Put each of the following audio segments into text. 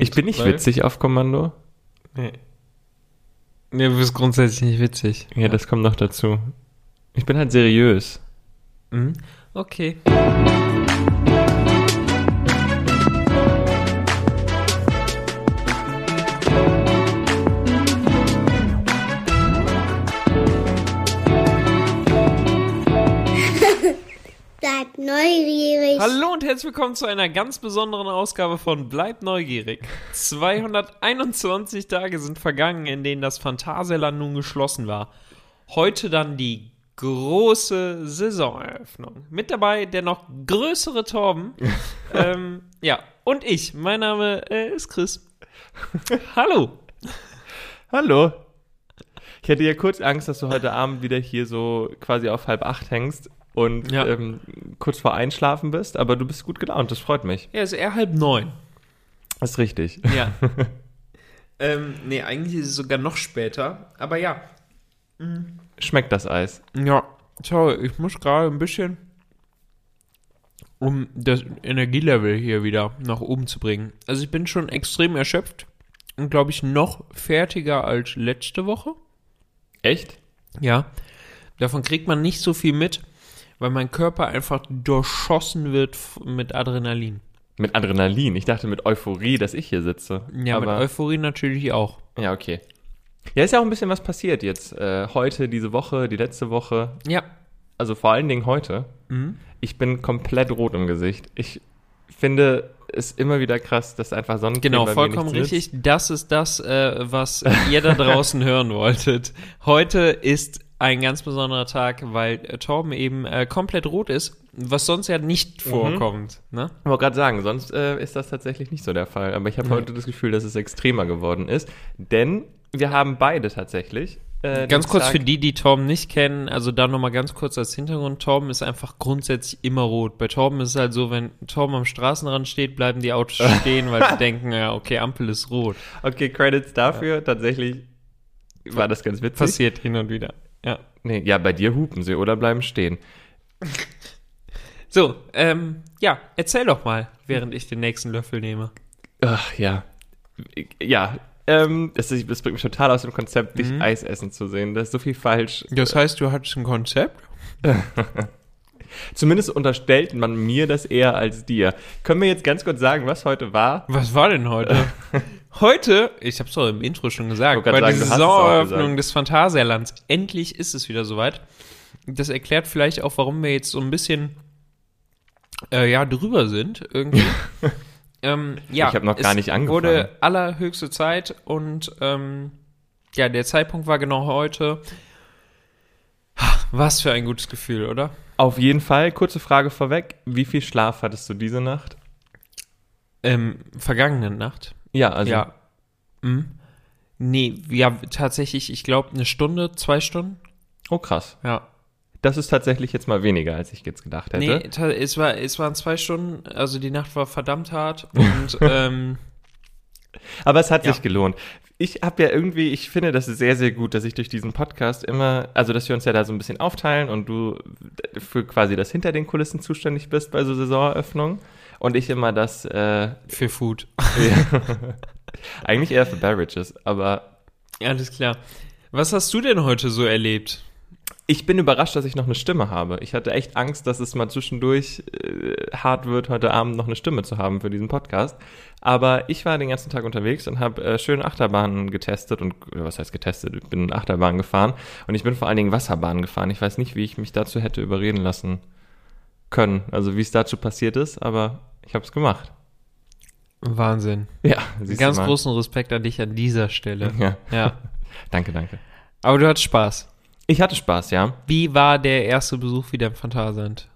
Ich bin nicht witzig auf Kommando. Nee. Nee, du bist grundsätzlich nicht witzig. Ja, das kommt noch dazu. Ich bin halt seriös. Mhm. Okay. Bleibt neugierig. Hallo und herzlich willkommen zu einer ganz besonderen Ausgabe von Bleib neugierig. 221 Tage sind vergangen, in denen das Phantasialand nun geschlossen war. Heute dann die große Saisoneröffnung. Mit dabei der noch größere Torben. ähm, ja, und ich. Mein Name äh, ist Chris. Hallo. Hallo. Ich hätte ja kurz Angst, dass du heute Abend wieder hier so quasi auf halb acht hängst und Ja. ähm, kurz vor Einschlafen bist, aber du bist gut gelaunt, das freut mich. Ja, ist eher halb neun. Das ist richtig. Ja. ähm, nee, eigentlich ist es sogar noch später. Aber ja, Schmeckt das Eis? Ja, schau, ich muss gerade ein bisschen, um das Energielevel hier wieder nach oben zu bringen. Also ich bin schon extrem erschöpft und glaube ich noch fertiger als letzte Woche. Echt? Ja, davon kriegt man nicht so viel mit, weil mein Körper einfach durchschossen wird mit Adrenalin. Mit Adrenalin. Ich dachte mit Euphorie, dass ich hier sitze. Ja, aber, mit Euphorie natürlich auch. Ja, okay. Ja, ist ja auch ein bisschen was passiert jetzt. Äh, heute, diese Woche, die letzte Woche. Ja. Also vor allen Dingen heute. Mhm. Ich bin komplett rot im Gesicht. Ich finde es immer wieder krass, dass einfach Sonnencreme Genau, vollkommen richtig. Das ist das, äh, was ihr da draußen hören wolltet. Heute ist ein ganz besonderer Tag, weil äh, Torben eben äh, komplett rot ist, was sonst ja nicht Mhm. vorkommt. Ne? Ich wollte gerade sagen, sonst äh, ist das tatsächlich nicht so der Fall. Aber ich habe Nee. heute das Gefühl, dass es extremer geworden ist. Denn wir haben beide tatsächlich. Äh, Ganz kurz Tag- für die, die Torben nicht kennen, also da nochmal ganz kurz als Hintergrund, Torben ist einfach grundsätzlich immer rot. Bei Torben ist es halt so, wenn Torben am Straßenrand steht, bleiben die Autos stehen, weil sie denken, ja, okay, Ampel ist rot. Okay, Credits dafür. Tatsächlich war das ganz witzig. Passiert hin und wieder. Ja. Nee, ja, bei dir hupen sie oder bleiben stehen. So, ähm, ja, erzähl doch mal, während ich den nächsten Löffel nehme. Ach, ja. Ja, ähm, das, ist, das bringt mich total aus dem Konzept, dich Mhm. Eis essen zu sehen. Da ist so viel falsch. Das heißt, du hattest ein Konzept? Zumindest unterstellt man mir das eher als dir. Können wir jetzt ganz kurz sagen, was heute war? Was war denn heute? heute, ich hab's doch im Intro schon gesagt, bei der es Saisoneröffnung des Phantasialands. Endlich ist es wieder soweit. Das erklärt vielleicht auch, warum wir jetzt so ein bisschen äh, ja, drüber sind irgendwie. ähm, ja, Ich hab noch gar es nicht angefangen. wurde allerhöchste Zeit und ähm, ja, der Zeitpunkt war genau heute. Was für ein gutes Gefühl, oder? Auf jeden Fall, kurze Frage vorweg. Wie viel Schlaf hattest du diese Nacht? Ähm, vergangene Nacht. Ja, also ja. Mhm. Nee, ja, tatsächlich, ich glaube, eine Stunde, zwei Stunden. Oh, krass. Ja. Das ist tatsächlich jetzt mal weniger, als ich jetzt gedacht hätte. Nee, es, war, es waren zwei Stunden, also die Nacht war verdammt hart und ähm, Aber es hat Ja. sich gelohnt. Ich habe ja irgendwie, ich finde, das ist sehr, sehr gut, dass ich durch diesen Podcast immer, also dass wir uns ja da so ein bisschen aufteilen und du für quasi das hinter den Kulissen zuständig bist bei so Saisoneröffnungen und ich immer das, äh, für Food. eigentlich eher für Beverages, aber Alles klar. Was hast du denn heute so erlebt? ich bin überrascht, dass ich noch eine Stimme habe. Ich hatte echt Angst, dass es mal zwischendurch äh, hart wird, heute Abend noch eine Stimme zu haben für diesen Podcast. Aber ich war den ganzen Tag unterwegs und habe äh, schön Achterbahnen getestet und oder was heißt getestet? Ich bin Achterbahn gefahren und ich bin vor allen Dingen Wasserbahn gefahren. Ich weiß nicht, wie ich mich dazu hätte überreden lassen können. Also wie es dazu passiert ist, aber ich habe es gemacht. Wahnsinn. Ja, Ganz großen Respekt an dich an dieser Stelle. Ja, Ja. danke, danke. Aber du hattest Spaß. Ich hatte Spaß, ja. Wie war der erste Besuch wieder im Phantasialand?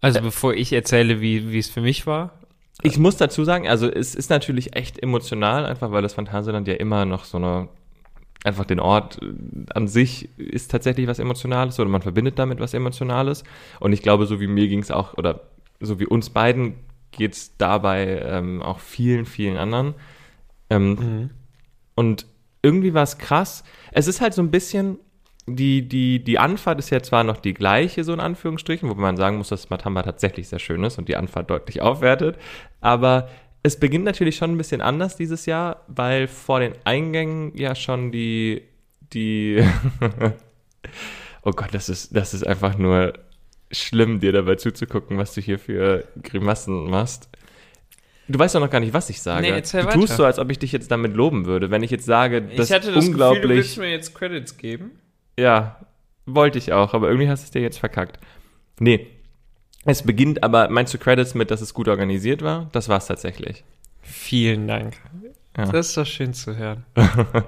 Also bevor ich erzähle, wie, wie es für mich war. Ich muss dazu sagen, also es ist natürlich echt emotional, einfach weil das Phantasialand ja immer noch so eine, einfach den Ort äh, an sich ist tatsächlich was Emotionales oder man verbindet damit was Emotionales. Und ich glaube, so wie mir ging es auch, oder so wie uns beiden geht es dabei ähm, auch vielen, vielen anderen. Ähm, Und irgendwie war es krass. Es ist halt so ein bisschen, die, die, die Anfahrt ist ja zwar noch die gleiche, so in Anführungsstrichen, wo man sagen muss, dass Matamba tatsächlich sehr schön ist und die Anfahrt deutlich aufwertet, aber es beginnt natürlich schon ein bisschen anders dieses Jahr, weil vor den Eingängen ja schon die, die, oh Gott, das ist, das ist einfach nur schlimm, dir dabei zuzugucken, was du hier für Grimassen machst. Du weißt doch noch gar nicht, was ich sage. Nee, du weiter. tust so, als ob ich dich jetzt damit loben würde. Wenn ich jetzt sage, das ich hatte ist das unglaublich. Gefühl, du willst mir jetzt Credits geben. Ja, wollte ich auch, aber irgendwie hast du es dir jetzt verkackt. Nee. Es beginnt aber, meinst du Credits mit, dass es gut organisiert war? Das war es tatsächlich. Vielen Dank. Ja. Das ist doch schön zu hören.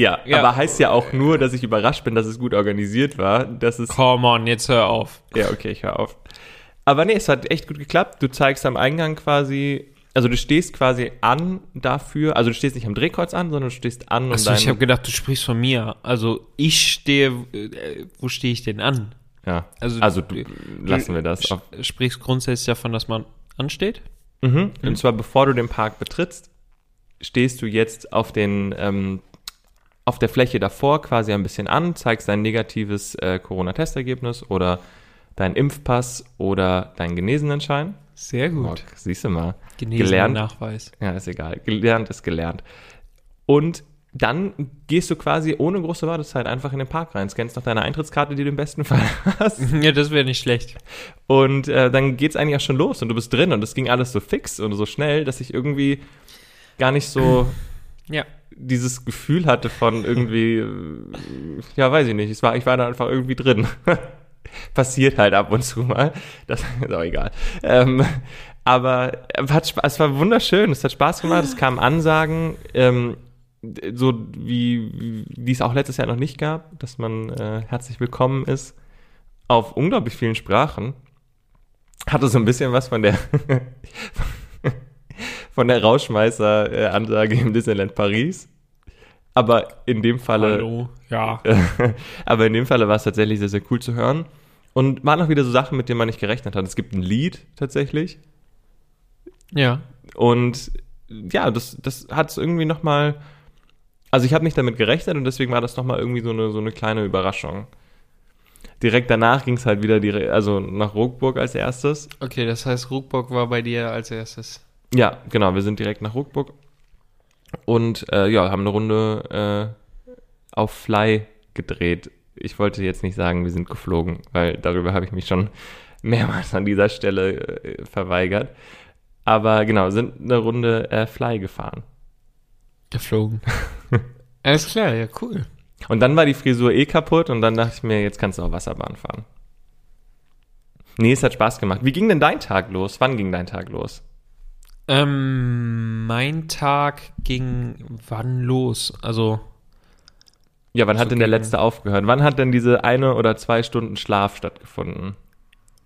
Ja, Ja. aber heißt ja auch nur, dass ich überrascht bin, dass es gut organisiert war. Dass es. Come on, jetzt hör auf. Ja, okay, ich höre auf. Aber nee, es hat echt gut geklappt. Du zeigst am Eingang quasi, also du stehst quasi an dafür, also du stehst nicht am Drehkreuz an, sondern du stehst an und Achso, ich habe gedacht, du sprichst von mir. Also ich stehe, äh, wo stehe ich denn an? Ja. Also, Also, du, lassen wir das. Du sprichst grundsätzlich davon, dass man ansteht? mhm. Und zwar bevor du den Park betrittst, stehst du jetzt auf den ähm, auf der Fläche davor quasi ein bisschen an, zeigst dein negatives äh, Corona-Testergebnis oder dein Impfpass oder deinen Genesenenschein. Sehr Oh, gut. siehst du mal. Genesener gelernt. Nachweis. Ja, ist egal. Gelernt ist gelernt. Und dann gehst du quasi ohne große Wartezeit einfach in den Park rein, scannst noch deine Eintrittskarte, die du im besten Fall hast. Ja, das wäre nicht schlecht. Und äh, dann geht's eigentlich auch schon los und du bist drin und es ging alles so fix und so schnell, dass ich irgendwie gar nicht so Ja. dieses Gefühl hatte von irgendwie, äh, ja, weiß ich nicht, es war, ich war da einfach irgendwie drin. Passiert halt ab und zu mal. Das ist auch egal. Ähm, aber es hat, es war wunderschön, es hat Spaß gemacht, es kamen Ansagen, ähm, so wie, wie es auch letztes Jahr noch nicht gab, dass man äh, herzlich willkommen ist auf unglaublich vielen Sprachen. Hatte so ein bisschen was von der von der Rauschmeißer-Ansage im Disneyland Paris. Aber in dem Falle, Hallo. Ja. aber in dem Falle war es tatsächlich sehr, sehr cool zu hören. Und waren auch wieder so Sachen, mit denen man nicht gerechnet hat. Es gibt ein Lied tatsächlich. Ja. Und ja, das, das hat es irgendwie nochmal. Also ich habe nicht damit gerechnet und deswegen war das nochmal irgendwie so eine, so eine kleine Überraschung. Direkt danach ging es halt wieder dire- also nach Ruckburg als erstes. Okay, das heißt, Ruckbock war bei dir als erstes. Ja, genau, wir sind direkt nach Ruckburg und äh, ja, haben eine Runde äh, auf Fly gedreht. Ich wollte jetzt nicht sagen, wir sind geflogen, weil darüber habe ich mich schon mehrmals an dieser Stelle äh, verweigert. Aber genau, sind eine Runde äh, Fly gefahren. Geflogen. Alles klar, ja, cool. Und dann war die Frisur eh kaputt und dann dachte ich mir, jetzt kannst du auch Wasserbahn fahren. Nee, es hat Spaß gemacht. Wie ging denn dein Tag los? Wann ging dein Tag los? Ähm, mein Tag ging wann los? Also, Ja, wann hat So denn der letzte aufgehört? Wann hat denn diese eine oder zwei Stunden Schlaf stattgefunden?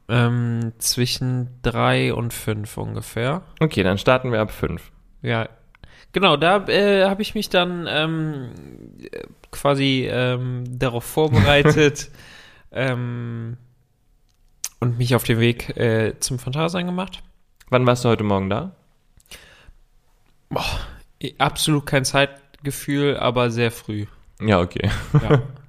ähm, zwischen drei und fünf ungefähr. Okay, dann starten wir ab fünf. Ja, genau, da äh, habe ich mich dann ähm, äh, quasi ähm, darauf vorbereitet ähm, und mich auf den Weg äh, zum Phantasialand gemacht. Wann warst du heute Morgen da? Eh, Absolut kein Zeitgefühl, aber sehr früh. Ja, okay. Ja,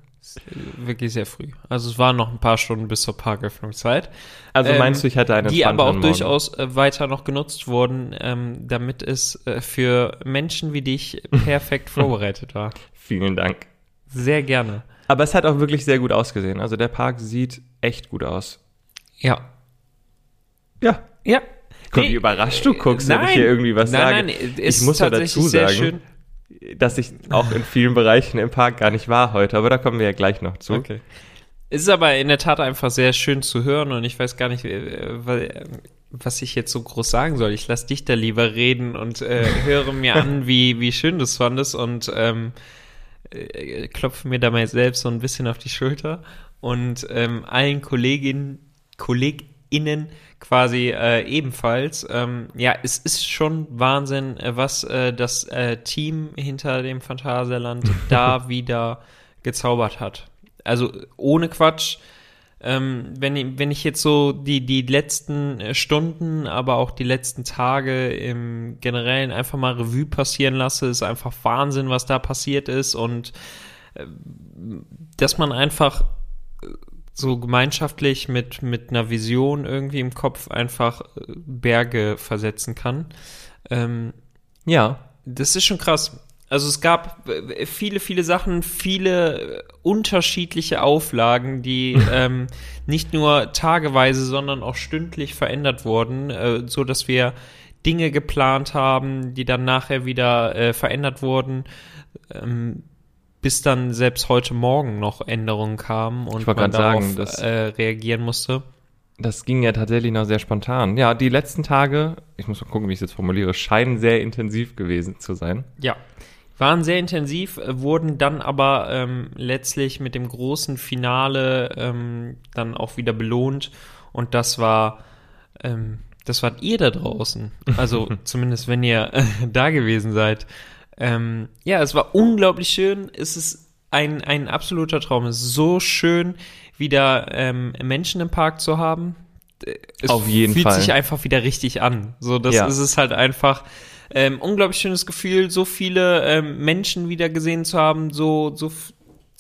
wirklich sehr früh. Also es waren noch ein paar Stunden bis zur Parköffnungszeit. Also Ähm, meinst du, ich hatte einen die aber auch durchaus äh, weiter noch genutzt wurden, ähm, damit es äh, für Menschen wie dich perfekt vorbereitet war. Vielen Dank. Sehr gerne. Aber es hat auch wirklich sehr gut ausgesehen. Also der Park sieht echt gut aus. Ja. Ja. Ja. Guck, Nee, wie überrascht du guckst, wenn nein. ich hier irgendwie was nein, sage. Nein, nein, ich muss ja dazu sehr sagen, dass ich auch in vielen Bereichen im Park gar nicht war heute, aber da kommen wir ja gleich noch zu. Okay. Es ist aber in der Tat einfach sehr schön zu hören und ich weiß gar nicht, äh, was ich jetzt so groß sagen soll. Ich lasse dich da lieber reden und äh, höre mir an, wie, wie schön du es fandest und ähm, äh, klopfe mir dabei selbst so ein bisschen auf die Schulter und ähm, allen Kolleginnen, KollegInnen quasi äh, ebenfalls. Ähm, ja, es ist schon Wahnsinn, äh, was äh, das äh, Team hinter dem Phantasialand da wieder gezaubert hat. Also ohne Quatsch. Ähm, wenn, ich- wenn ich jetzt so die, die letzten äh, Stunden, aber auch die letzten Tage im Generellen einfach mal Revue passieren lasse, ist einfach Wahnsinn, was da passiert ist und äh, dass man einfach so gemeinschaftlich mit, mit einer Vision irgendwie im Kopf einfach äh, Berge versetzen kann. Ähm, Ja. das ist schon krass. Also es gab äh, viele, viele Sachen, viele äh, unterschiedliche Auflagen, die ähm, nicht nur tageweise, sondern auch stündlich verändert wurden, äh, so dass wir Dinge geplant haben, die dann nachher wieder äh, verändert wurden, ähm, bis dann selbst heute Morgen noch Änderungen kamen und man grad sagen, darauf das- äh, reagieren musste. Das ging ja tatsächlich noch sehr spontan. Ja, die letzten Tage, ich muss mal gucken, wie ich es jetzt formuliere, scheinen sehr intensiv gewesen zu sein. Ja, waren sehr intensiv, wurden dann aber ähm, letztlich mit dem großen Finale ähm, dann auch wieder belohnt und das war, ähm, das wart ihr da draußen. Also zumindest wenn ihr äh, da gewesen seid. Ähm, ja, es war unglaublich schön. Es ist ein, ein absoluter Traum. Es ist so schön, wieder ähm, Menschen im Park zu haben. Es Auf jeden fühlt Fall. sich einfach wieder richtig an. So, das Ja. ist es halt einfach. Ähm, unglaublich schönes Gefühl, so viele ähm, Menschen wieder gesehen zu haben, so, so,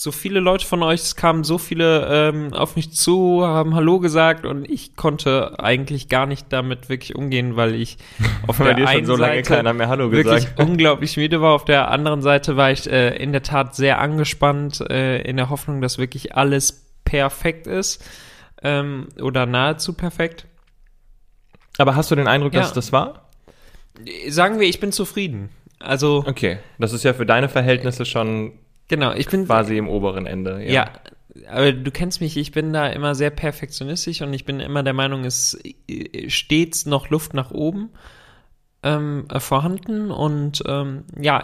so viele Leute von euch, es kamen so viele ähm, auf mich zu, haben Hallo gesagt und ich konnte eigentlich gar nicht damit wirklich umgehen, weil ich auf Bei der dir schon einen so lange Seite keiner mehr Hallo wirklich unglaublich müde war, auf der anderen Seite war ich äh, in der Tat sehr angespannt, äh, in der Hoffnung, dass wirklich alles perfekt ist ähm, oder nahezu perfekt. Aber hast du den Eindruck, dass Ja. das war? Sagen wir, ich bin zufrieden. Also, Okay, das ist ja für deine Verhältnisse schon genau, ich bin quasi im oberen Ende. Ja. aber du kennst mich, ich bin da immer sehr perfektionistisch und ich bin immer der Meinung, es ist stets noch Luft nach oben ähm, äh, vorhanden und ähm, ja,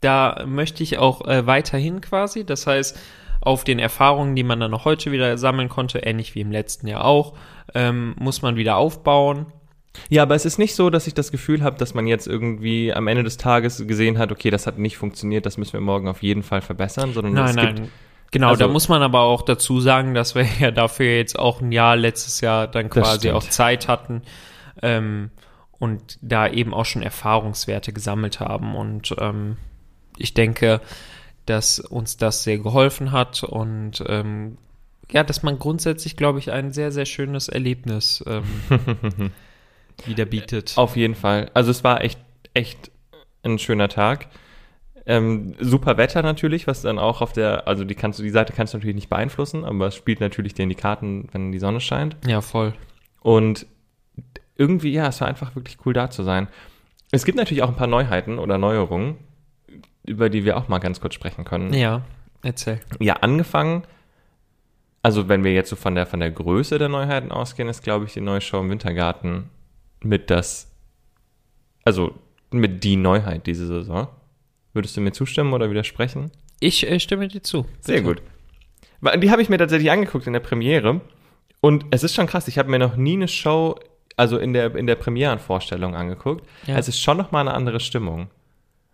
da möchte ich auch äh, weiterhin quasi, das heißt, auf den Erfahrungen, die man dann noch heute wieder sammeln konnte, ähnlich wie im letzten Jahr auch, ähm, muss man wieder aufbauen. Ja, aber es ist nicht so, dass ich das Gefühl habe, dass man jetzt irgendwie am Ende des Tages gesehen hat, okay, das hat nicht funktioniert, das müssen wir morgen auf jeden Fall verbessern, sondern Nein, es nein. gibt Genau, also- da muss man aber auch dazu sagen, dass wir ja dafür jetzt auch ein Jahr letztes Jahr dann quasi auch Zeit hatten ähm, und da eben auch schon Erfahrungswerte gesammelt haben. Und ähm, ich denke, dass uns das sehr geholfen hat und ähm, ja, dass man grundsätzlich, glaube ich, ein sehr, sehr schönes Erlebnis wieder bietet. Auf jeden Fall. Also es war echt, echt ein schöner Tag. Ähm, super Wetter natürlich, was dann auch auf der, also die kannst du, die Seite kannst du natürlich nicht beeinflussen, aber es spielt natürlich dir in die Karten, wenn die Sonne scheint. Ja, voll. Und irgendwie, ja, es war einfach wirklich cool da zu sein. Es gibt natürlich auch ein paar Neuheiten oder Neuerungen, über die wir auch mal ganz kurz sprechen können. Ja, erzähl. Ja, angefangen, also wenn wir jetzt so von der, von der Größe der Neuheiten ausgehen, ist, glaube ich, die neue Show im Wintergarten mit das, also mit die Neuheit diese Saison. Würdest du mir zustimmen oder widersprechen? Ich äh, stimme dir zu. Sehr Bitte. gut. Weil Die habe ich mir tatsächlich angeguckt in der Premiere. Und es ist schon krass, ich habe mir noch nie eine Show, also in der, in der Premierenvorstellung angeguckt. Ja. Es ist schon noch mal eine andere Stimmung.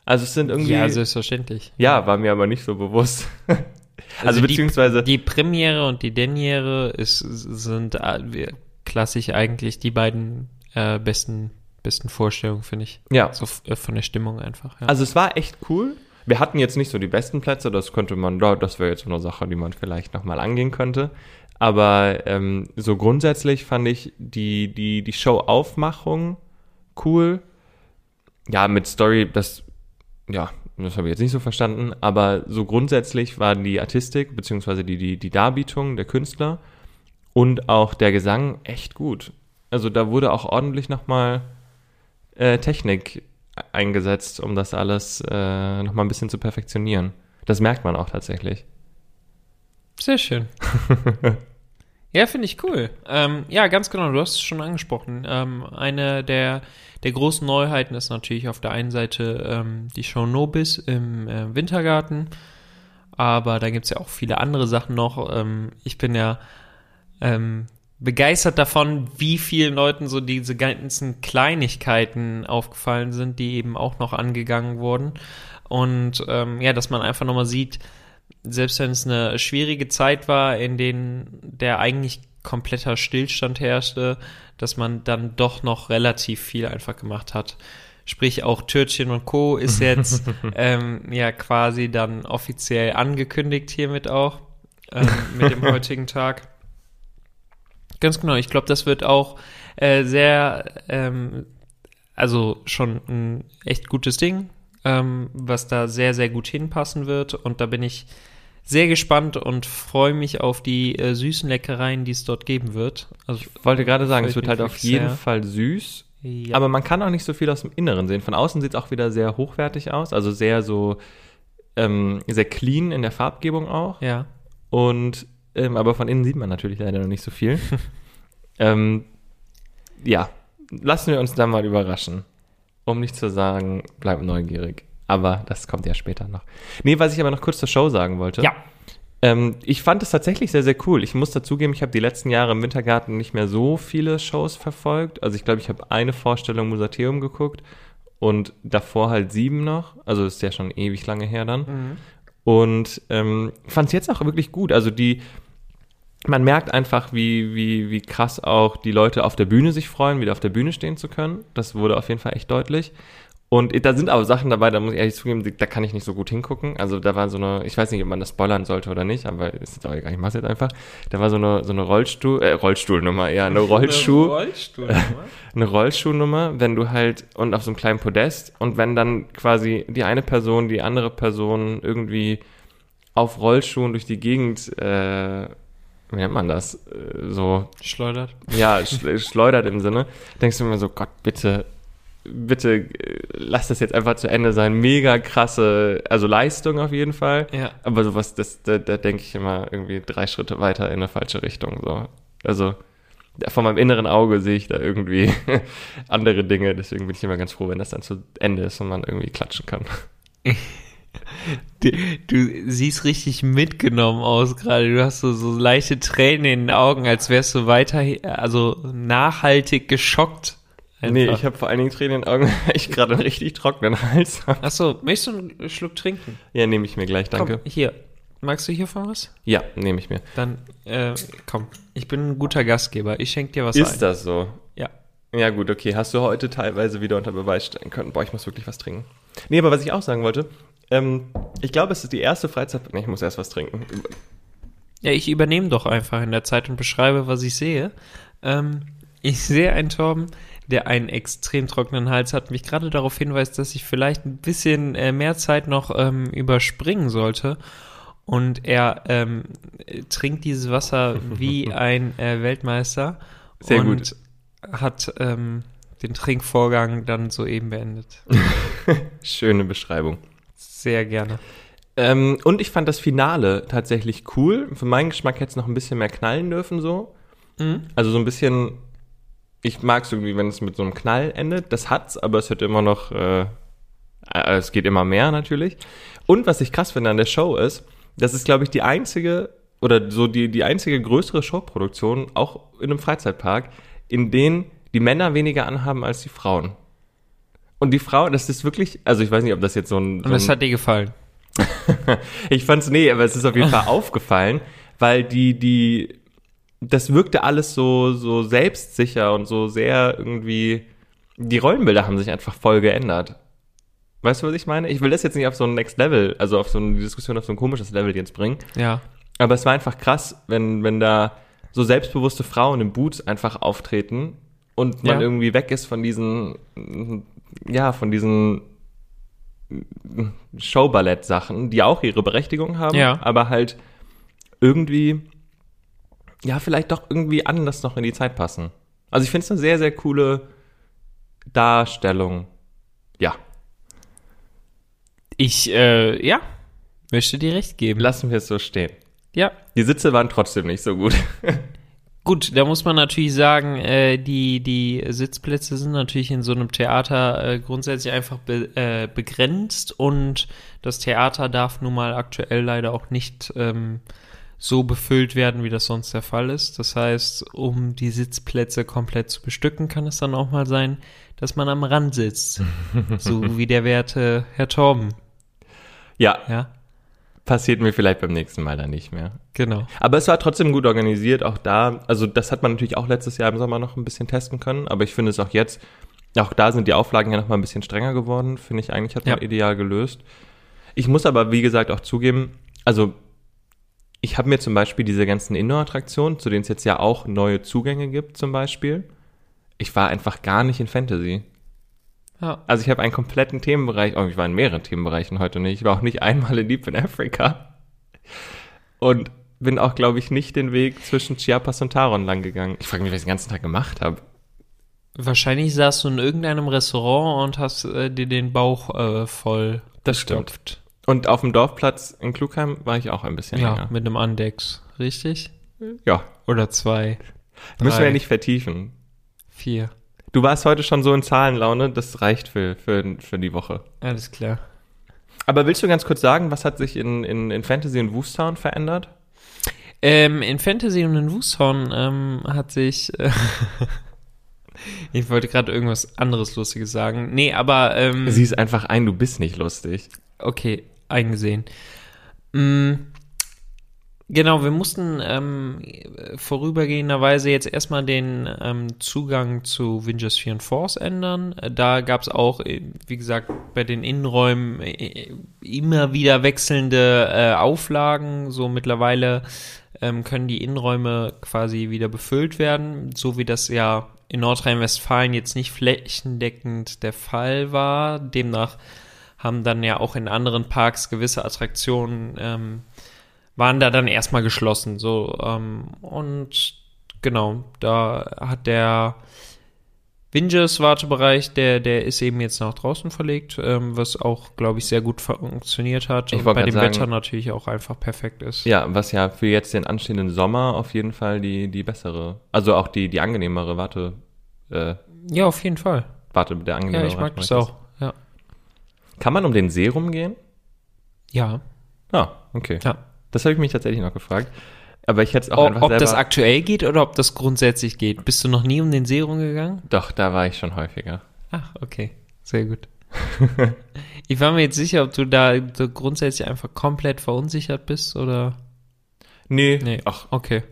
Also es sind irgendwie, Ja, ja, selbstverständlich. war mir aber nicht so bewusst. also, die- beziehungsweise, Die Premiere und die Deniere ist, sind äh, klassisch eigentlich die beiden äh, besten, besten Vorstellungen, finde ich. ja. So äh, von der Stimmung einfach. Ja. Also es war echt cool. Wir hatten jetzt nicht so die besten Plätze, das könnte man, ja, das wäre jetzt so eine Sache, die man vielleicht nochmal angehen könnte. Aber ähm, so grundsätzlich fand ich die, die, die Show-Aufmachung cool. Ja, mit Story, das, ja, das habe ich jetzt nicht so verstanden, aber so grundsätzlich war die Artistik, beziehungsweise die, die, die Darbietung der Künstler und auch der Gesang echt gut. Also da wurde auch ordentlich nochmal äh, Technik eingesetzt, um das alles äh, nochmal ein bisschen zu perfektionieren. Das merkt man auch tatsächlich. Sehr schön. ja, finde ich cool. Ähm, ja, ganz genau, du hast es schon angesprochen. Ähm, eine der, der großen Neuheiten ist natürlich auf der einen Seite ähm, die Show Nobis im äh, Wintergarten. Aber da gibt es ja auch viele andere Sachen noch. Ähm, ich bin ja ähm, begeistert davon, wie vielen Leuten so diese ganzen Kleinigkeiten aufgefallen sind, die eben auch noch angegangen wurden. Und ähm, ja, dass man einfach nochmal sieht, selbst wenn es eine schwierige Zeit war, in denen der eigentlich kompletter Stillstand herrschte, dass man dann doch noch relativ viel einfach gemacht hat. Sprich, auch Türtchen und Co. ist jetzt ähm, ja quasi dann offiziell angekündigt hiermit auch. ähm, mit dem heutigen Tag. Ganz genau, ich glaube, das wird auch äh, sehr, ähm, also schon ein echt gutes Ding, ähm, was da sehr, sehr gut hinpassen wird. Und da bin ich sehr gespannt und freue mich auf die äh, süßen Leckereien, die es dort geben wird. Also, Ich wollte gerade sagen, es wird halt auf jeden sehr. Fall süß. Ja. Aber man kann auch nicht so viel aus dem Inneren sehen. Von außen sieht es auch wieder sehr hochwertig aus, also sehr so ähm, sehr clean in der Farbgebung auch. ja. Und ähm, aber von innen sieht man natürlich leider noch nicht so viel. ähm, ja, lassen wir uns da mal überraschen. Um nicht zu sagen, bleib neugierig. Aber das kommt ja später noch. Nee, was ich aber noch kurz zur Show sagen wollte. Ja. Ähm, ich fand es tatsächlich sehr, sehr cool. Ich muss dazugeben, ich habe die letzten Jahre im Wintergarten nicht mehr so viele Shows verfolgt. Also ich glaube, ich habe eine Vorstellung Musateum geguckt und davor halt sieben noch. Also ist ja schon ewig lange her dann. Und ähm, fand es jetzt auch wirklich gut. Also die, man merkt einfach, wie, wie, wie krass auch die Leute auf der Bühne sich freuen, wieder auf der Bühne stehen zu können. Das wurde auf jeden Fall echt deutlich. Und da sind aber Sachen dabei, da muss ich ehrlich zugeben, da kann ich nicht so gut hingucken. Also da war so eine, ich weiß nicht, ob man das spoilern sollte oder nicht, aber ist jetzt auch egal, ich mach's jetzt einfach. Da war so eine, so eine Rollstuhl, äh, Rollstuhlnummer, ja, eine Rollschuh, Rollstuhl. eine Rollschuhnummer, wenn du halt, und auf so einem kleinen Podest, und wenn dann quasi die eine Person, die andere Person irgendwie auf Rollschuhen durch die Gegend, äh, wie nennt man das, äh, so Schleudert. ja, sch schleudert im Sinne, denkst du immer so, Gott, bitte, bitte, äh, lass das jetzt einfach zu Ende sein. Mega krasse, also Leistung auf jeden Fall. Ja. Aber sowas, das, da, da denke ich immer irgendwie drei Schritte weiter in eine falsche Richtung. So. Also von meinem inneren Auge sehe ich da irgendwie andere Dinge. Deswegen bin ich immer ganz froh, wenn das dann zu Ende ist und man irgendwie klatschen kann. Du, du siehst richtig mitgenommen aus gerade. Du hast so, so leichte Tränen in den Augen, als wärst du weiter, also nachhaltig geschockt. Nee, ich habe vor allen Dingen Tränen in den Augen, weil ich gerade einen richtig trockenen Hals habe. Achso, möchtest du einen Schluck trinken? Ja, nehme ich mir gleich, danke. Komm, hier. Magst du hiervon was? Ja, nehme ich mir. Dann, äh, komm. Ich bin ein guter Gastgeber. Ich schenke dir was Ist ein. das so? Ja. Ja, gut, okay. Hast du heute teilweise wieder unter Beweis stellen können. Boah, ich muss wirklich was trinken. Nee, aber was ich auch sagen wollte, ähm, ich glaube, es ist die erste Freizeit. Nee, ich muss erst was trinken. Ja, ich übernehme doch einfach in der Zeit und beschreibe, was ich sehe. Ähm, ich sehe einen Torben, der einen extrem trockenen Hals hat, mich gerade darauf hinweist, dass ich vielleicht ein bisschen äh, mehr Zeit noch ähm, überspringen sollte. Und er ähm, äh, trinkt dieses Wasser wie ein äh, Weltmeister. Sehr und gut. hat ähm, den Trinkvorgang dann soeben beendet. Schöne Beschreibung. Sehr gerne. Ähm, und ich fand das Finale tatsächlich cool. Für meinen Geschmack hätte es noch ein bisschen mehr knallen dürfen, so. Mhm. Also so ein bisschen. Ich mag es irgendwie, wenn es mit so einem Knall endet. Das hat's, aber es wird immer noch. Äh, äh, es geht immer mehr natürlich. Und was ich krass finde an der Show ist, das ist, glaube ich, die einzige oder so die, die einzige größere Showproduktion, auch in einem Freizeitpark, in denen die Männer weniger anhaben als die Frauen. Und die Frau, das ist wirklich, also ich weiß nicht, ob das jetzt so ein. Und so das ein hat dir gefallen. ich fand's nee, aber es ist auf jeden Fall aufgefallen, weil die, die, das wirkte alles so, so selbstsicher und so sehr irgendwie, die Rollenbilder haben sich einfach voll geändert. Weißt du, was ich meine? Ich will das jetzt nicht auf so ein Next Level, also auf so eine Diskussion auf so ein komisches Level jetzt bringen. Ja. Aber es war einfach krass, wenn, wenn da so selbstbewusste Frauen in Boots einfach auftreten und man Ja. irgendwie weg ist von diesen, ja, von diesen Showballett-Sachen, die auch ihre Berechtigung haben, Ja. aber halt irgendwie, ja, vielleicht doch irgendwie anders noch in die Zeit passen. Also ich finde es eine sehr, sehr coole Darstellung. Ja, Ich, äh, ja, möchte dir recht geben. lassen wir es so stehen. Ja. Die Sitze waren trotzdem nicht so gut. Gut, da muss man natürlich sagen, äh, die, die Sitzplätze sind natürlich in so einem Theater äh, grundsätzlich einfach be, äh, begrenzt und das Theater darf nun mal aktuell leider auch nicht ähm, so befüllt werden, wie das sonst der Fall ist. Das heißt, um die Sitzplätze komplett zu bestücken, kann es dann auch mal sein, dass man am Rand sitzt. so wie der werte Herr Torben. ja, Ja, passiert mir vielleicht beim nächsten Mal dann nicht mehr. genau. Aber es war trotzdem gut organisiert, auch da. Also das hat man natürlich auch letztes Jahr im Sommer noch ein bisschen testen können, aber ich finde es auch jetzt, auch da sind die Auflagen ja noch mal ein bisschen strenger geworden, finde ich eigentlich hat man Ja. ideal gelöst. Ich muss aber, wie gesagt, auch zugeben, also ich habe mir zum Beispiel diese ganzen Indoor-Attraktionen, zu denen es jetzt ja auch neue Zugänge gibt, zum Beispiel. Ich war einfach gar nicht in Fantasy. Ja. Also ich habe einen kompletten Themenbereich, oh, ich war in mehreren Themenbereichen heute nicht. Ich war auch nicht einmal in Deep in Africa. Und bin auch, glaube ich, nicht den Weg zwischen Chiapas und Taron lang gegangen. Ich frage mich, was ich den ganzen Tag gemacht habe. Wahrscheinlich saßt du in irgendeinem Restaurant und hast äh, dir den Bauch äh, voll Das stimmt. gestopft. Und auf dem Dorfplatz in Klugheim war ich auch ein bisschen Ja, länger. mit einem Andex. Richtig? Ja, Oder zwei, müssen wir Drei. ja nicht vertiefen. vier. Du warst heute schon so in Zahlenlaune, das reicht für, für, für die Woche. Alles klar. Aber willst du ganz kurz sagen, was hat sich in, in, in Fantasy und Woostown verändert? Ähm, in Fantasy und in Wushorn ähm, hat sich. Äh, ich wollte gerade irgendwas anderes Lustiges sagen. Nee, aber. Ähm, Sieh's einfach ein, du bist nicht lustig. Okay, eingesehen. Mm, Genau, wir mussten ähm, vorübergehenderweise jetzt erstmal den ähm, Zugang zu Windows 4 und Force ändern. Da gab es auch, äh, wie gesagt, bei den Innenräumen äh, immer wieder wechselnde äh, Auflagen. So mittlerweile ähm, können die Innenräume quasi wieder befüllt werden, so wie das ja in Nordrhein-Westfalen jetzt nicht flächendeckend der Fall war. Demnach haben dann ja auch in anderen Parks gewisse Attraktionen ähm, waren da dann erstmal geschlossen. So ähm, und genau, da hat der Vinges Wartebereich, der der ist eben jetzt nach draußen verlegt, ähm, was auch glaube ich sehr gut funktioniert hat Ich und bei dem sagen- Wetter natürlich auch einfach perfekt ist. Ja, was ja für jetzt den anstehenden Sommer auf jeden Fall die, die bessere, also auch die, die angenehmere Warte, äh, Ja, auf jeden Fall. Warte, der angenehmere Ja, ich mag das auch. Ja. Kann man um den See rumgehen? Ja. Ah, okay. Ja. Das habe ich mich tatsächlich noch gefragt. Aber ich hätte es auch Ob, einfach ob selber... das aktuell geht oder ob das grundsätzlich geht. Bist du noch nie um den See rumgegangen? Doch, da war ich schon häufiger. Ach, okay. Sehr gut. ich war mir jetzt sicher, ob du da grundsätzlich einfach komplett verunsichert bist oder. Nee, Nee. ach, Okay.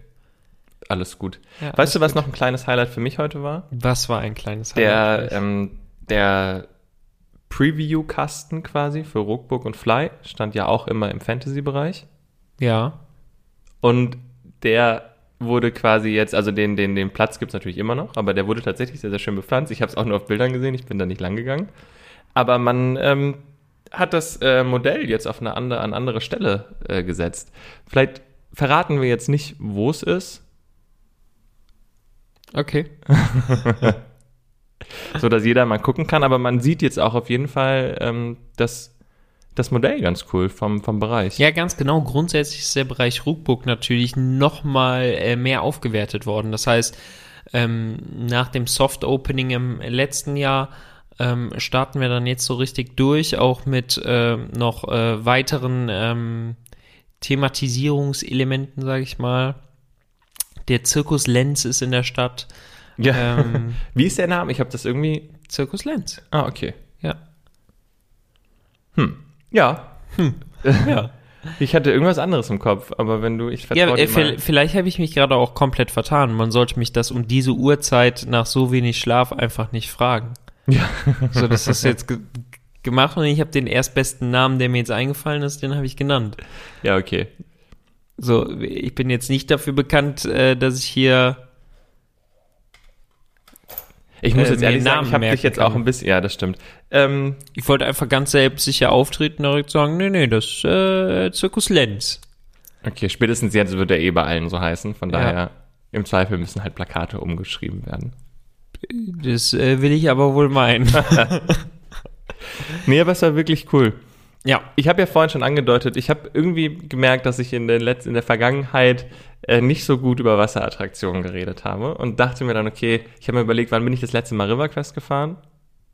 alles gut. Ja, weißt alles du, was gut. noch ein kleines Highlight für mich heute war? Was war ein kleines Highlight Der, ähm, der Preview-Kasten quasi für Rookbook und Fly stand ja auch immer im Fantasy-Bereich. Ja. Und der wurde quasi jetzt, also den, den, den Platz gibt's natürlich immer noch, aber der wurde tatsächlich sehr, sehr schön bepflanzt. Ich habe es auch nur auf Bildern gesehen, ich bin da nicht lang gegangen. Aber man ähm, hat das äh, Modell jetzt auf eine andere, an andere Stelle äh, gesetzt. Vielleicht verraten wir jetzt nicht, wo es ist, Okay. so dass jeder mal gucken kann, aber man sieht jetzt auch auf jeden Fall ähm, das, das Modell ganz cool vom, vom Bereich. Ja, ganz genau. Grundsätzlich ist der Bereich Rookbook natürlich nochmal äh, mehr aufgewertet worden. Das heißt, ähm, nach dem Soft Opening im letzten Jahr ähm, starten wir dann jetzt so richtig durch, auch mit ähm, noch äh, weiteren ähm, Thematisierungselementen, sage ich mal. Der Zirkus Lenz ist in der Stadt. Ja. Ähm, Wie ist der Name? Ich habe das irgendwie. Zirkus Lenz. Ah, okay. Ja. Ja. Ja. Ich hatte irgendwas anderes im Kopf, aber wenn du, ich Ja, vertraue äh, dir vielleicht habe ich mich gerade auch komplett vertan. Man sollte mich das um diese Uhrzeit nach so wenig Schlaf einfach nicht fragen. Ja. So, das ist jetzt ge gemacht und ich habe den erstbesten Namen, der mir jetzt eingefallen ist, den habe ich genannt. Ja, okay. So, ich bin jetzt nicht dafür bekannt, äh, dass ich hier Ich muss Äh, jetzt ehrlich sagen, Namen ich habe dich jetzt auch kann. ein bisschen, ja, das stimmt. Ähm, Ich wollte einfach ganz selbstsicher auftreten und direkt sagen, nee, nee, das ist äh, Zirkus Lenz. okay, spätestens jetzt wird er eh bei allen so heißen, von Ja. daher im Zweifel müssen halt Plakate umgeschrieben werden. Das äh, will ich aber wohl meinen. Nee, aber es war wirklich cool. Ja. Ich habe ja vorhin schon angedeutet, ich habe irgendwie gemerkt, dass ich in der, Letz in der Vergangenheit äh, nicht so gut über Wasserattraktionen geredet habe und dachte mir dann, okay, ich habe mir überlegt, wann bin ich das letzte Mal Riverquest gefahren?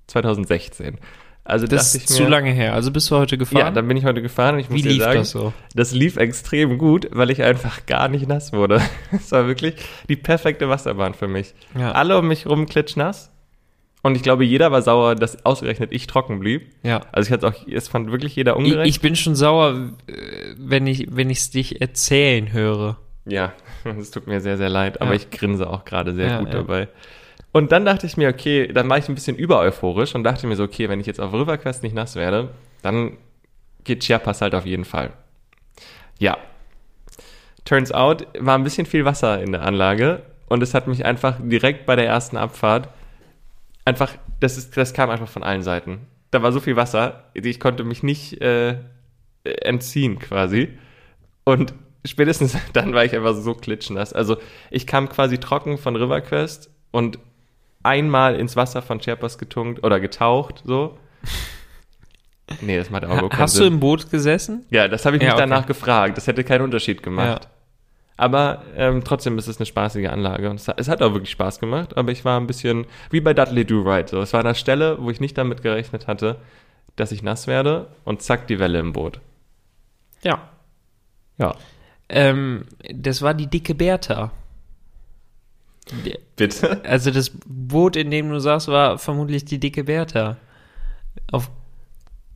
2016. Also Das ist zu lange her. Also bist du heute gefahren? Ja, dann bin ich heute gefahren und ich muss Wie dir lief sagen, das so? das lief extrem gut, weil ich einfach gar nicht nass wurde. Es war wirklich die perfekte Wasserbahn für mich. Ja. Alle um mich rum klitschnass. Und ich glaube, jeder war sauer, dass ausgerechnet ich trocken blieb. Ja. Also ich hatte auch, es fand wirklich jeder Ich, ungerecht. ich bin schon sauer, äh, wenn ich wenn ich es dich erzählen höre. ja, es tut mir sehr, sehr leid, aber Ja. ich grinse auch gerade sehr Ja, gut ja. dabei. Und dann dachte ich mir, okay, dann war ich ein bisschen übereuphorisch und dachte mir so, okay, wenn ich jetzt auf Riverquest nicht nass werde, dann geht Chiapas halt auf jeden Fall. Ja. turns out, war ein bisschen viel Wasser in der Anlage und es hat mich einfach direkt bei der ersten Abfahrt einfach, das, ist, das kam einfach von allen Seiten. Da war so viel Wasser, ich konnte mich nicht äh, entziehen quasi. Und spätestens dann war ich einfach so klitschnass. Also ich kam quasi trocken von RiverQuest und einmal ins Wasser von Sherpas getunkt oder getaucht, so. Nee, das macht auch Ha keinen hast Sinn. du im Boot gesessen? Ja, das habe ich Ja, mich okay. danach gefragt. Das hätte keinen Unterschied gemacht. Ja. Aber ähm, trotzdem ist es eine spaßige Anlage. Und es hat, es hat auch wirklich Spaß gemacht, aber ich war ein bisschen wie bei Dudley Do Right. So. Es war eine Stelle, wo ich nicht damit gerechnet hatte, dass ich nass werde und zack, die Welle im Boot. Ja. Ja. Ähm, das war die dicke Bertha. Bitte? Also das Boot, in dem du saßt, war vermutlich die dicke Bertha.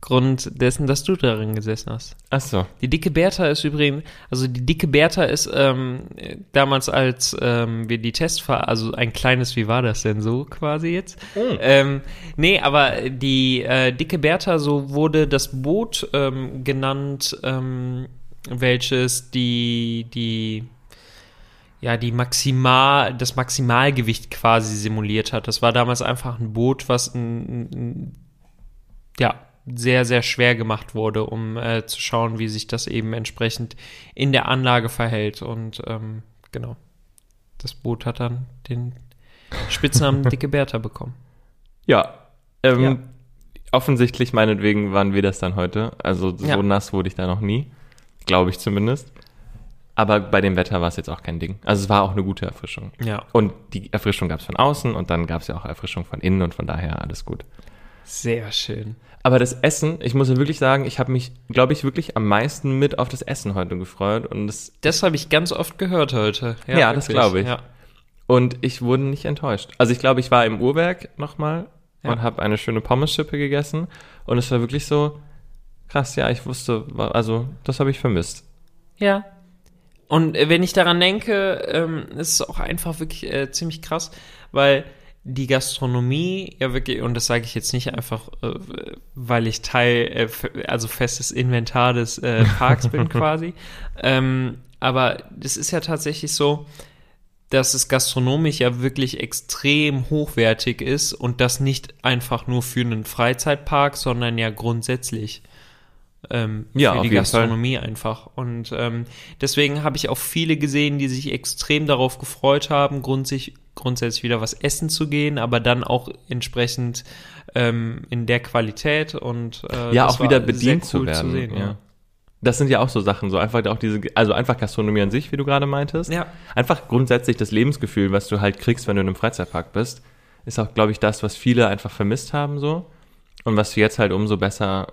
Aufgrund dessen, dass du darin gesessen hast. Achso. Die dicke Bertha ist übrigens, also die dicke Bertha ist ähm, damals als ähm, wir die Testfahrt, also ein kleines, wie war das denn so quasi jetzt? Ähm, nee, aber die äh, dicke Bertha, so wurde das Boot ähm, genannt, ähm, welches die, die, ja, die Maximal, das Maximalgewicht quasi simuliert hat. Das war damals einfach ein Boot, was ein, ein ja, sehr, sehr schwer gemacht wurde, um äh, zu schauen, wie sich das eben entsprechend in der Anlage verhält. Und ähm, genau, das Boot hat dann den Spitznamen Dicke Bertha bekommen. Ja. Ähm, Ja. Offensichtlich, meinetwegen, waren wir das dann heute. Also so Ja. nass wurde ich da noch nie. Glaube ich zumindest. Aber bei dem Wetter war es jetzt auch kein Ding. Also es war auch eine gute Erfrischung. Ja, Und die Erfrischung gab es von außen und dann gab es ja auch Erfrischung von innen und von daher alles gut. Sehr schön. Aber das Essen, ich muss ja wirklich sagen, ich habe mich, glaube ich, wirklich am meisten mit auf das Essen heute gefreut. Und, das, Das habe ich ganz oft gehört heute. Ja, das wirklich. glaube ich. Ja. und ich wurde nicht enttäuscht. Also ich glaube, ich war im Uhrwerk nochmal Ja. und habe eine schöne Pommesschippe gegessen. Und es war wirklich so, krass, ja, ich wusste, also das habe ich vermisst. Ja. Und äh, wenn ich daran denke, ähm, ist es auch einfach wirklich äh, ziemlich krass, weil die Gastronomie ja wirklich, und das sage ich jetzt nicht einfach, äh, weil ich Teil, äh, also festes Inventar des äh, Parks bin quasi, ähm, aber das ist ja tatsächlich so, dass es gastronomisch ja wirklich extrem hochwertig ist und das nicht einfach nur für einen Freizeitpark, sondern ja grundsätzlich ähm, Ja, für die jeden Fall. Gastronomie einfach. Und ähm, deswegen habe ich auch viele gesehen, die sich extrem darauf gefreut haben, grundsätzlich, grundsätzlich wieder was essen zu gehen, aber dann auch entsprechend ähm, in der Qualität und äh, ja, auch wieder bedient cool zu werden. sehen, ja. Das sind ja auch so Sachen, so einfach auch diese, also einfach Gastronomie an sich, wie du gerade meintest. Ja. Einfach grundsätzlich das Lebensgefühl, was du halt kriegst, wenn du in einem Freizeitpark bist, ist auch, glaube ich, das, was viele einfach vermisst haben so. Und was jetzt halt umso besser,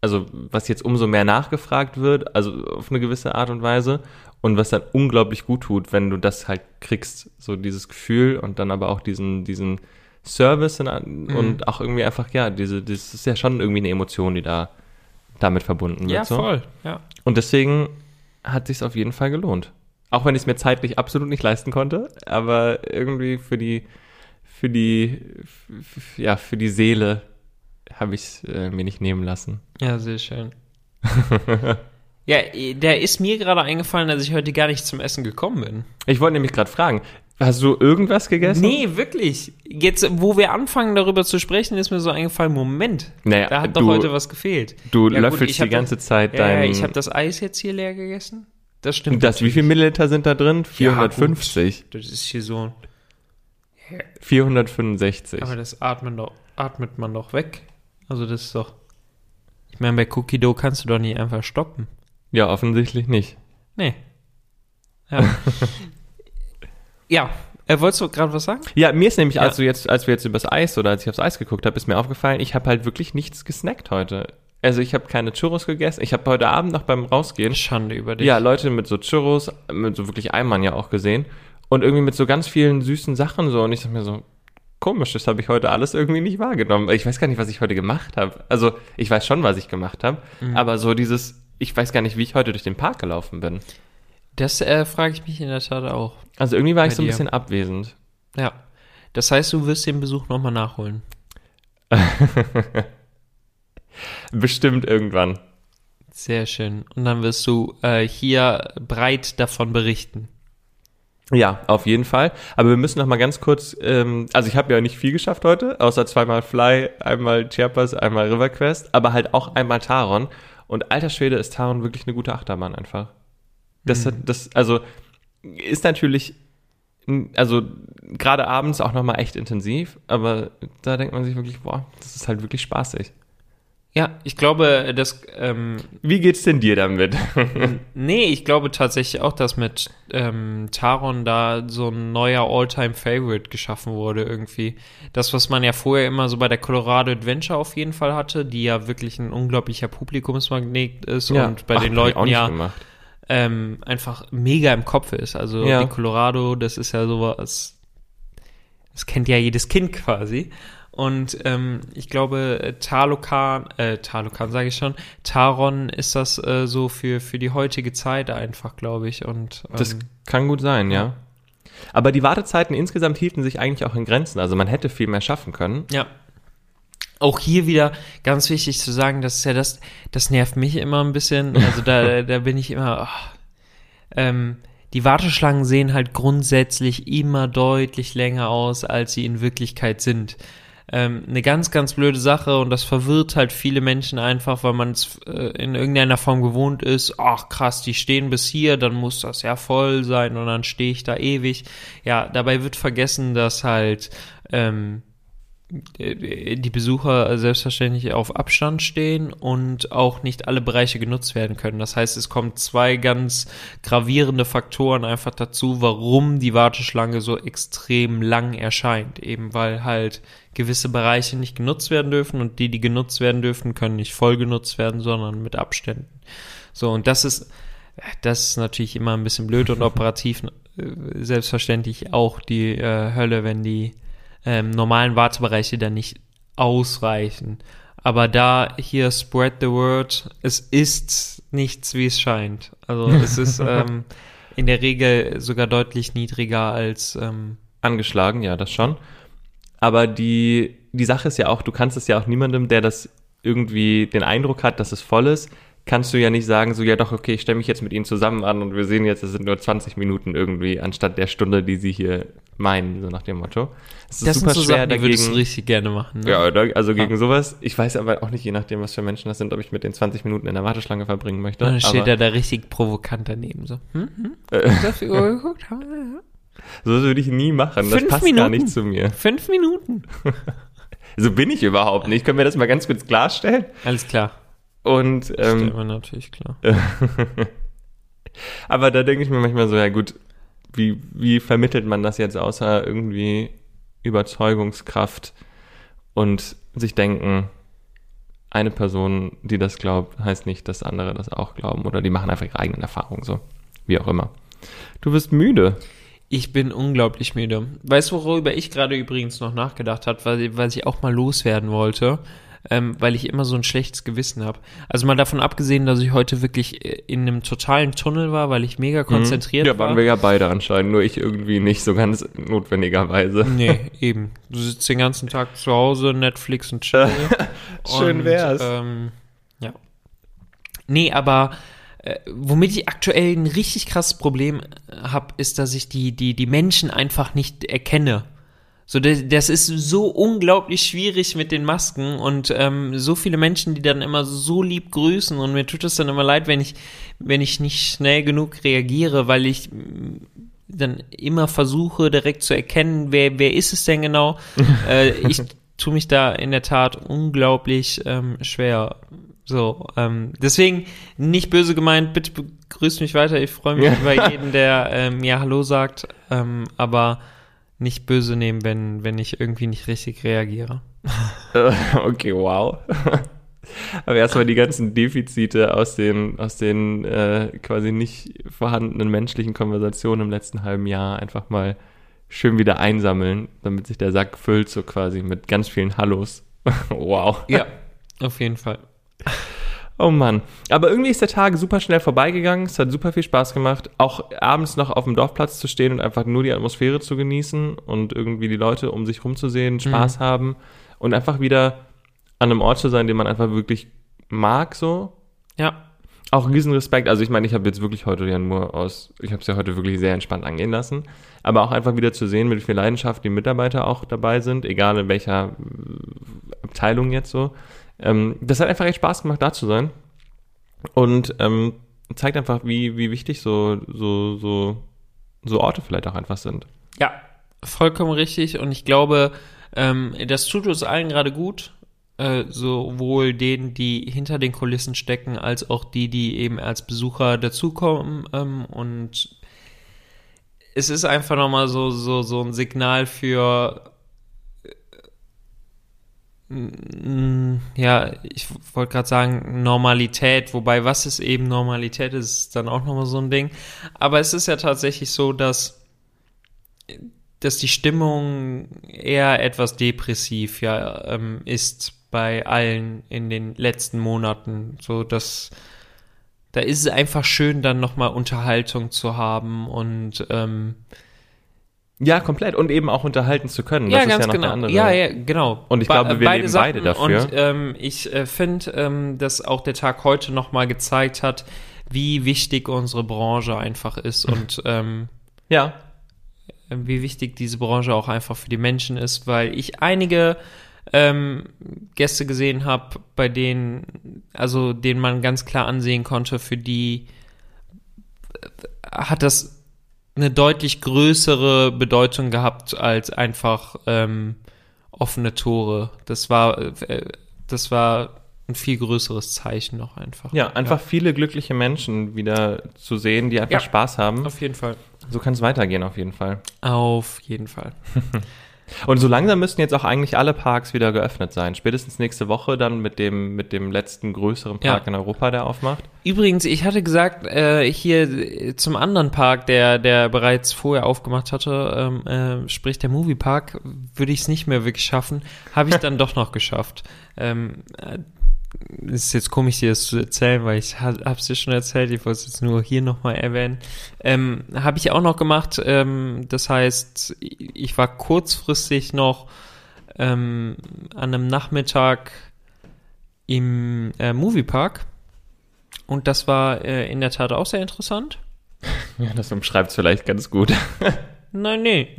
also was jetzt umso mehr nachgefragt wird, also auf eine gewisse Art und Weise. Und was dann unglaublich gut tut, wenn du das halt kriegst, so dieses Gefühl und dann aber auch diesen, diesen Service in, und auch irgendwie einfach, ja, diese, das ist ja schon irgendwie eine Emotion, die da damit verbunden wird. Ja, so. voll. Ja. Und deswegen hat sich auf jeden Fall gelohnt. Auch wenn ich es mir zeitlich absolut nicht leisten konnte, aber irgendwie für die, für die, ja, für die Seele habe ich es äh, mir nicht nehmen lassen. Ja, sehr schön. ja, der ist mir gerade eingefallen, dass ich heute gar nicht zum Essen gekommen bin. Ich wollte nämlich gerade fragen, hast du irgendwas gegessen? Nee, wirklich. Jetzt, wo wir anfangen, darüber zu sprechen, ist mir so eingefallen, Moment, Naja, da hat doch du- heute was gefehlt. Du Ja, gut, löffelst hab die ganze das- Zeit Ja, ja, dein. ich habe das Eis jetzt hier leer gegessen. Das stimmt. das, wie viel Milliliter sind da drin? 450. Das ist hier so. 465. Aber das atmet, doch, atmet man doch weg. Also das ist doch. Ich meine, bei Cookie Dough kannst du doch nicht einfach stoppen. ja, offensichtlich nicht. Nee. Ja. ja. Äh, wolltest du gerade was sagen? Ja, mir ist nämlich, Ja. als du jetzt, als wir jetzt übers Eis oder als ich aufs Eis geguckt habe, ist mir aufgefallen, ich habe halt wirklich nichts gesnackt heute. Also ich habe keine Churros gegessen. Ich habe heute Abend noch beim Rausgehen Schande über dich. ja Leute mit so Churros, mit so wirklich Eimern ja auch gesehen und irgendwie mit so ganz vielen süßen Sachen so und ich dachte mir so komisch, das habe ich heute alles irgendwie nicht wahrgenommen. Ich weiß gar nicht, was ich heute gemacht habe. Also ich weiß schon, was ich gemacht habe, Mhm. aber so dieses, ich weiß gar nicht, wie ich heute durch den Park gelaufen bin. Das äh, frage ich mich in der Tat auch. Also irgendwie war ich so ein dir. bisschen abwesend. Ja. Das heißt, du wirst den Besuch nochmal nachholen. Bestimmt irgendwann. Sehr schön. Und dann wirst du äh, hier breit davon berichten. Ja, auf jeden Fall. Aber wir müssen noch mal ganz kurz, ähm, also ich habe ja nicht viel geschafft heute, außer zweimal Fly, einmal Chiapas, einmal River Quest, aber halt auch einmal Taron. Und alter Schwede ist Taron wirklich eine gute Achterbahn einfach. Das, hat, das, also ist natürlich, also gerade abends auch noch mal echt intensiv, aber da denkt man sich wirklich, boah, das ist halt wirklich spaßig. Ja, ich glaube, dass ähm, Wie geht's denn dir damit? Nee, ich glaube tatsächlich auch, dass mit ähm, Taron da so ein neuer All-Time-Favorite geschaffen wurde irgendwie. Das, was man ja vorher immer so bei der Colorado Adventure auf jeden Fall hatte, die ja wirklich ein unglaublicher Publikumsmagnet ist und bei Ach, den Leuten ja ähm, einfach mega im Kopf ist. Also Ja. die Colorado, das ist ja sowas, das kennt ja jedes Kind quasi. Und ähm, ich glaube, äh, Talokan, äh, Talokan sage ich schon, Taron ist das äh, so für, für die heutige Zeit einfach, glaube ich. Und ähm, Das kann gut sein, ja. Aber die Wartezeiten insgesamt hielten sich eigentlich auch in Grenzen. Also man hätte viel mehr schaffen können. Ja. Auch hier wieder ganz wichtig zu sagen, das ist ja das, das nervt mich immer ein bisschen. Also da, da bin ich immer. ach. ähm, die Warteschlangen sehen halt grundsätzlich immer deutlich länger aus, als sie in Wirklichkeit sind. Ähm, eine ganz, ganz blöde Sache und das verwirrt halt viele Menschen einfach, weil man es äh, in irgendeiner Form gewohnt ist. Ach krass, die stehen bis hier, dann muss das ja voll sein und dann stehe ich da ewig. Ja, dabei wird vergessen, dass halt ähm, die Besucher selbstverständlich auf Abstand stehen und auch nicht alle Bereiche genutzt werden können. Das heißt, es kommen zwei ganz gravierende Faktoren einfach dazu, warum die Warteschlange so extrem lang erscheint. Eben weil halt gewisse Bereiche nicht genutzt werden dürfen und die, die genutzt werden dürfen, können nicht voll genutzt werden, sondern mit Abständen. So, und das ist, das ist natürlich immer ein bisschen blöd und operativ äh, selbstverständlich auch die äh, Hölle, wenn die ähm, normalen Wartebereiche dann nicht ausreichen. Aber da hier spread the word, es ist nichts, wie es scheint. Also es ist ähm, in der Regel sogar deutlich niedriger als ähm, Angeschlagen, ja, das schon. Aber die, die Sache ist ja auch, du kannst es ja auch niemandem, der das irgendwie den Eindruck hat, dass es voll ist, kannst du ja nicht sagen, so, ja doch, okay, ich stelle mich jetzt mit ihnen zusammen an und wir sehen jetzt, es sind nur 20 Minuten irgendwie, anstatt der Stunde, die sie hier meinen, so nach dem Motto. Es das sind so Sachen, die würdest du richtig gerne machen. Ne? Ja, also gegen sowas. Ich weiß aber auch nicht, je nachdem, was für Menschen das sind, ob ich mit den 20 Minuten in der Warteschlange verbringen möchte. Und dann steht aber, er da richtig provokant daneben. So, hm, hm, äh, das geguckt? so würde ich nie machen. Das Fünf passt gar Minuten. nicht zu mir. Fünf Minuten. So bin ich überhaupt nicht. Können wir das mal ganz kurz klarstellen? Alles klar. Und Stellt ähm, man natürlich klar. aber da denke ich mir manchmal so, ja gut, wie, wie vermittelt man das jetzt außer irgendwie Überzeugungskraft und sich denken, eine Person, die das glaubt, heißt nicht, dass andere das auch glauben oder die machen einfach ihre eigenen Erfahrungen so. Wie auch immer. Du wirst müde. Ich bin unglaublich müde. Weißt du, worüber ich gerade übrigens noch nachgedacht habe, weil, weil ich auch mal loswerden wollte, ähm, weil ich immer so ein schlechtes Gewissen habe. Also mal davon abgesehen, dass ich heute wirklich äh, in einem totalen Tunnel war, weil ich mega konzentriert Mhm. Ja, war. waren wir ja beide anscheinend, nur ich irgendwie nicht so ganz notwendigerweise. Nee, eben. Du sitzt den ganzen Tag zu Hause, Netflix und chill. Schön Und, wär's. Ähm, ja. Nee, aber äh, womit ich aktuell ein richtig krasses Problem habe, ist, dass ich die, die, die Menschen einfach nicht erkenne. So, das, das ist so unglaublich schwierig mit den Masken und ähm, so viele Menschen, die dann immer so lieb grüßen und mir tut es dann immer leid, wenn ich, wenn ich nicht schnell genug reagiere, weil ich mm, dann immer versuche, direkt zu erkennen, wer, wer ist es denn genau. äh, ich tue mich da in der Tat unglaublich ähm, schwer. So, ähm, deswegen nicht böse gemeint, bitte begrüßt mich weiter. Ich freue mich Ja. über jeden, der ähm, mir Hallo sagt, ähm, aber nicht böse nehmen, wenn, wenn ich irgendwie nicht richtig reagiere. Okay, wow. Aber erstmal die ganzen Defizite aus den, aus den äh, quasi nicht vorhandenen menschlichen Konversationen im letzten halben Jahr einfach mal schön wieder einsammeln, damit sich der Sack füllt, so quasi mit ganz vielen Hallos. wow. Ja, auf jeden Fall. Oh Mann. Aber irgendwie ist der Tag super schnell vorbeigegangen. Es hat super viel Spaß gemacht. Auch abends noch auf dem Dorfplatz zu stehen und einfach nur die Atmosphäre zu genießen und irgendwie die Leute um sich rumzusehen, Spaß haben und einfach wieder an einem Ort zu sein, den man einfach wirklich mag, so. Ja, auch riesen Respekt. Also ich meine, ich habe jetzt wirklich heute ja nur aus, ich habe es ja heute wirklich sehr entspannt angehen lassen. Aber auch einfach wieder zu sehen, mit wie viel Leidenschaft die Mitarbeiter auch dabei sind, egal in welcher äh, Abteilung jetzt so. Ähm, das hat einfach echt Spaß gemacht, da zu sein. Und ähm, zeigt einfach, wie, wie wichtig so, so, so, so Orte vielleicht auch einfach sind. Ja, vollkommen richtig. Und ich glaube, ähm, das tut uns allen gerade gut. Äh, sowohl denen, die hinter den Kulissen stecken, als auch die, die eben als Besucher dazukommen. Ähm, und es ist einfach nochmal so, so, so ein Signal für ja, ich wollte gerade sagen Normalität, wobei was ist eben Normalität ist, ist dann auch nochmal so ein Ding. Aber es ist ja tatsächlich so, dass, dass die Stimmung eher etwas depressiv ja ähm, ist bei allen in den letzten Monaten. So dass da ist es einfach schön, dann nochmal Unterhaltung zu haben und ähm, ja, komplett. Und eben auch unterhalten zu können. Ja, das ganz ist ja genau. Andere. Ja, ja, genau. Und ich glaube, wir beide leben beide dafür. Und ähm, ich äh, finde, ähm, dass auch der Tag heute nochmal gezeigt hat, wie wichtig unsere Branche einfach ist und ähm, ja, wie wichtig diese Branche auch einfach für die Menschen ist, weil ich einige ähm, Gäste gesehen habe, bei denen, also denen man ganz klar ansehen konnte, für die hat das eine deutlich größere Bedeutung gehabt als einfach ähm, offene Tore. Das war, äh, das war ein viel größeres Zeichen noch einfach. Ja, einfach ja. viele glückliche Menschen wieder zu sehen, die einfach ja, Spaß haben. Auf jeden Fall. So kann es weitergehen, auf jeden Fall. Auf jeden Fall. Und so langsam müssten jetzt auch eigentlich alle Parks wieder geöffnet sein. Spätestens nächste Woche dann mit dem, mit dem letzten größeren Park ja. in Europa, der aufmacht. Übrigens, ich hatte gesagt, äh, hier zum anderen Park, der, der bereits vorher aufgemacht hatte, ähm, äh, sprich der Moviepark, würde ich es nicht mehr wirklich schaffen. Habe ich dann doch noch geschafft. Ähm, äh, ist jetzt komisch, dir das zu erzählen, weil ich es dir schon erzählt, ich wollte es jetzt nur hier nochmal erwähnen. Ähm, habe ich auch noch gemacht, ähm, das heißt, ich war kurzfristig noch ähm, an einem Nachmittag im äh, Moviepark und das war äh, in der Tat auch sehr interessant. Ja, das umschreibt es vielleicht ganz gut. Nein, nee.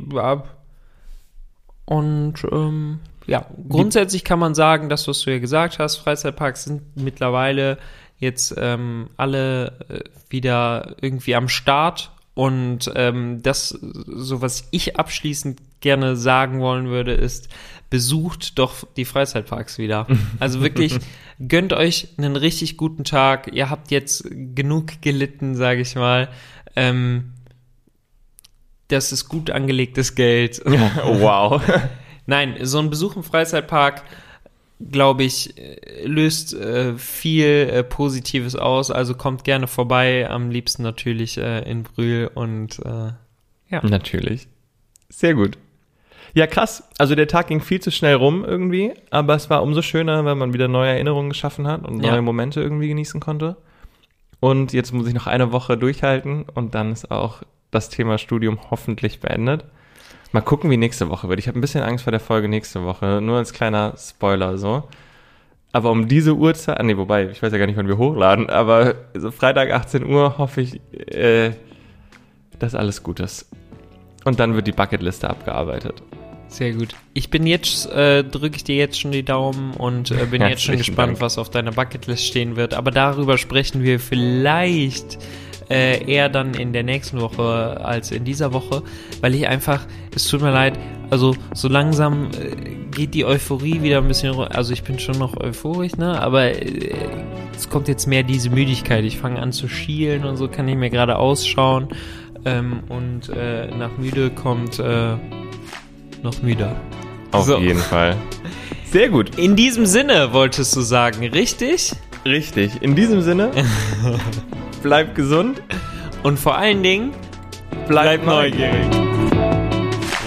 Und ähm, ja, grundsätzlich kann man sagen, das, was du ja gesagt hast, Freizeitparks sind mittlerweile jetzt ähm, alle äh, wieder irgendwie am Start. Und ähm, das, so was ich abschließend gerne sagen wollen würde, ist, besucht doch die Freizeitparks wieder. Also wirklich, gönnt euch einen richtig guten Tag. Ihr habt jetzt genug gelitten, sage ich mal. Ähm, das ist gut angelegtes Geld. wow. Nein, so ein Besuch im Freizeitpark, glaube ich, löst äh, viel äh, Positives aus. Also kommt gerne vorbei, am liebsten natürlich äh, in Brühl und äh, ja. Natürlich. Sehr gut. Ja, krass. Also der Tag ging viel zu schnell rum irgendwie, aber es war umso schöner, weil man wieder neue Erinnerungen geschaffen hat und neue ja. Momente irgendwie genießen konnte. Und jetzt muss ich noch eine Woche durchhalten und dann ist auch das Thema Studium hoffentlich beendet. Mal gucken, wie nächste Woche wird. Ich habe ein bisschen Angst vor der Folge nächste Woche. Nur als kleiner Spoiler so. Aber um diese Uhrzeit, ah, nee, wobei, ich weiß ja gar nicht, wann wir hochladen, aber so Freitag 18 Uhr hoffe ich, äh, dass alles gut ist. Und dann wird die Bucketliste abgearbeitet. Sehr gut. Ich bin jetzt, äh, drücke ich dir jetzt schon die Daumen und äh, bin jetzt schon gespannt, Dank. was auf deiner Bucketlist stehen wird. Aber darüber sprechen wir vielleicht äh, eher dann in der nächsten Woche als in dieser Woche, weil ich einfach, es tut mir leid, also so langsam äh, geht die Euphorie wieder ein bisschen, also ich bin schon noch euphorisch, ne, aber äh, es kommt jetzt mehr diese Müdigkeit. Ich fange an zu schielen und so kann ich mir gerade ausschauen ähm, und äh, nach müde kommt äh, noch müder. Auf so. jeden Fall. Sehr gut. In diesem Sinne wolltest du sagen, richtig? Richtig. In diesem Sinne. Bleib gesund. Und vor allen Dingen, bleib, bleib neugierig.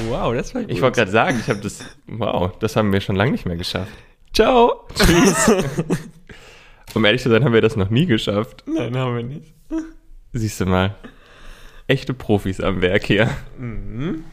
Wow, das war gut. Ich wollte gerade sagen, ich habe das. Wow, das haben wir schon lange nicht mehr geschafft. Ciao. Tschüss. um ehrlich zu sein, haben wir das noch nie geschafft. Nein, haben wir nicht. Siehst du mal. Echte Profis am Werk hier. Mhm.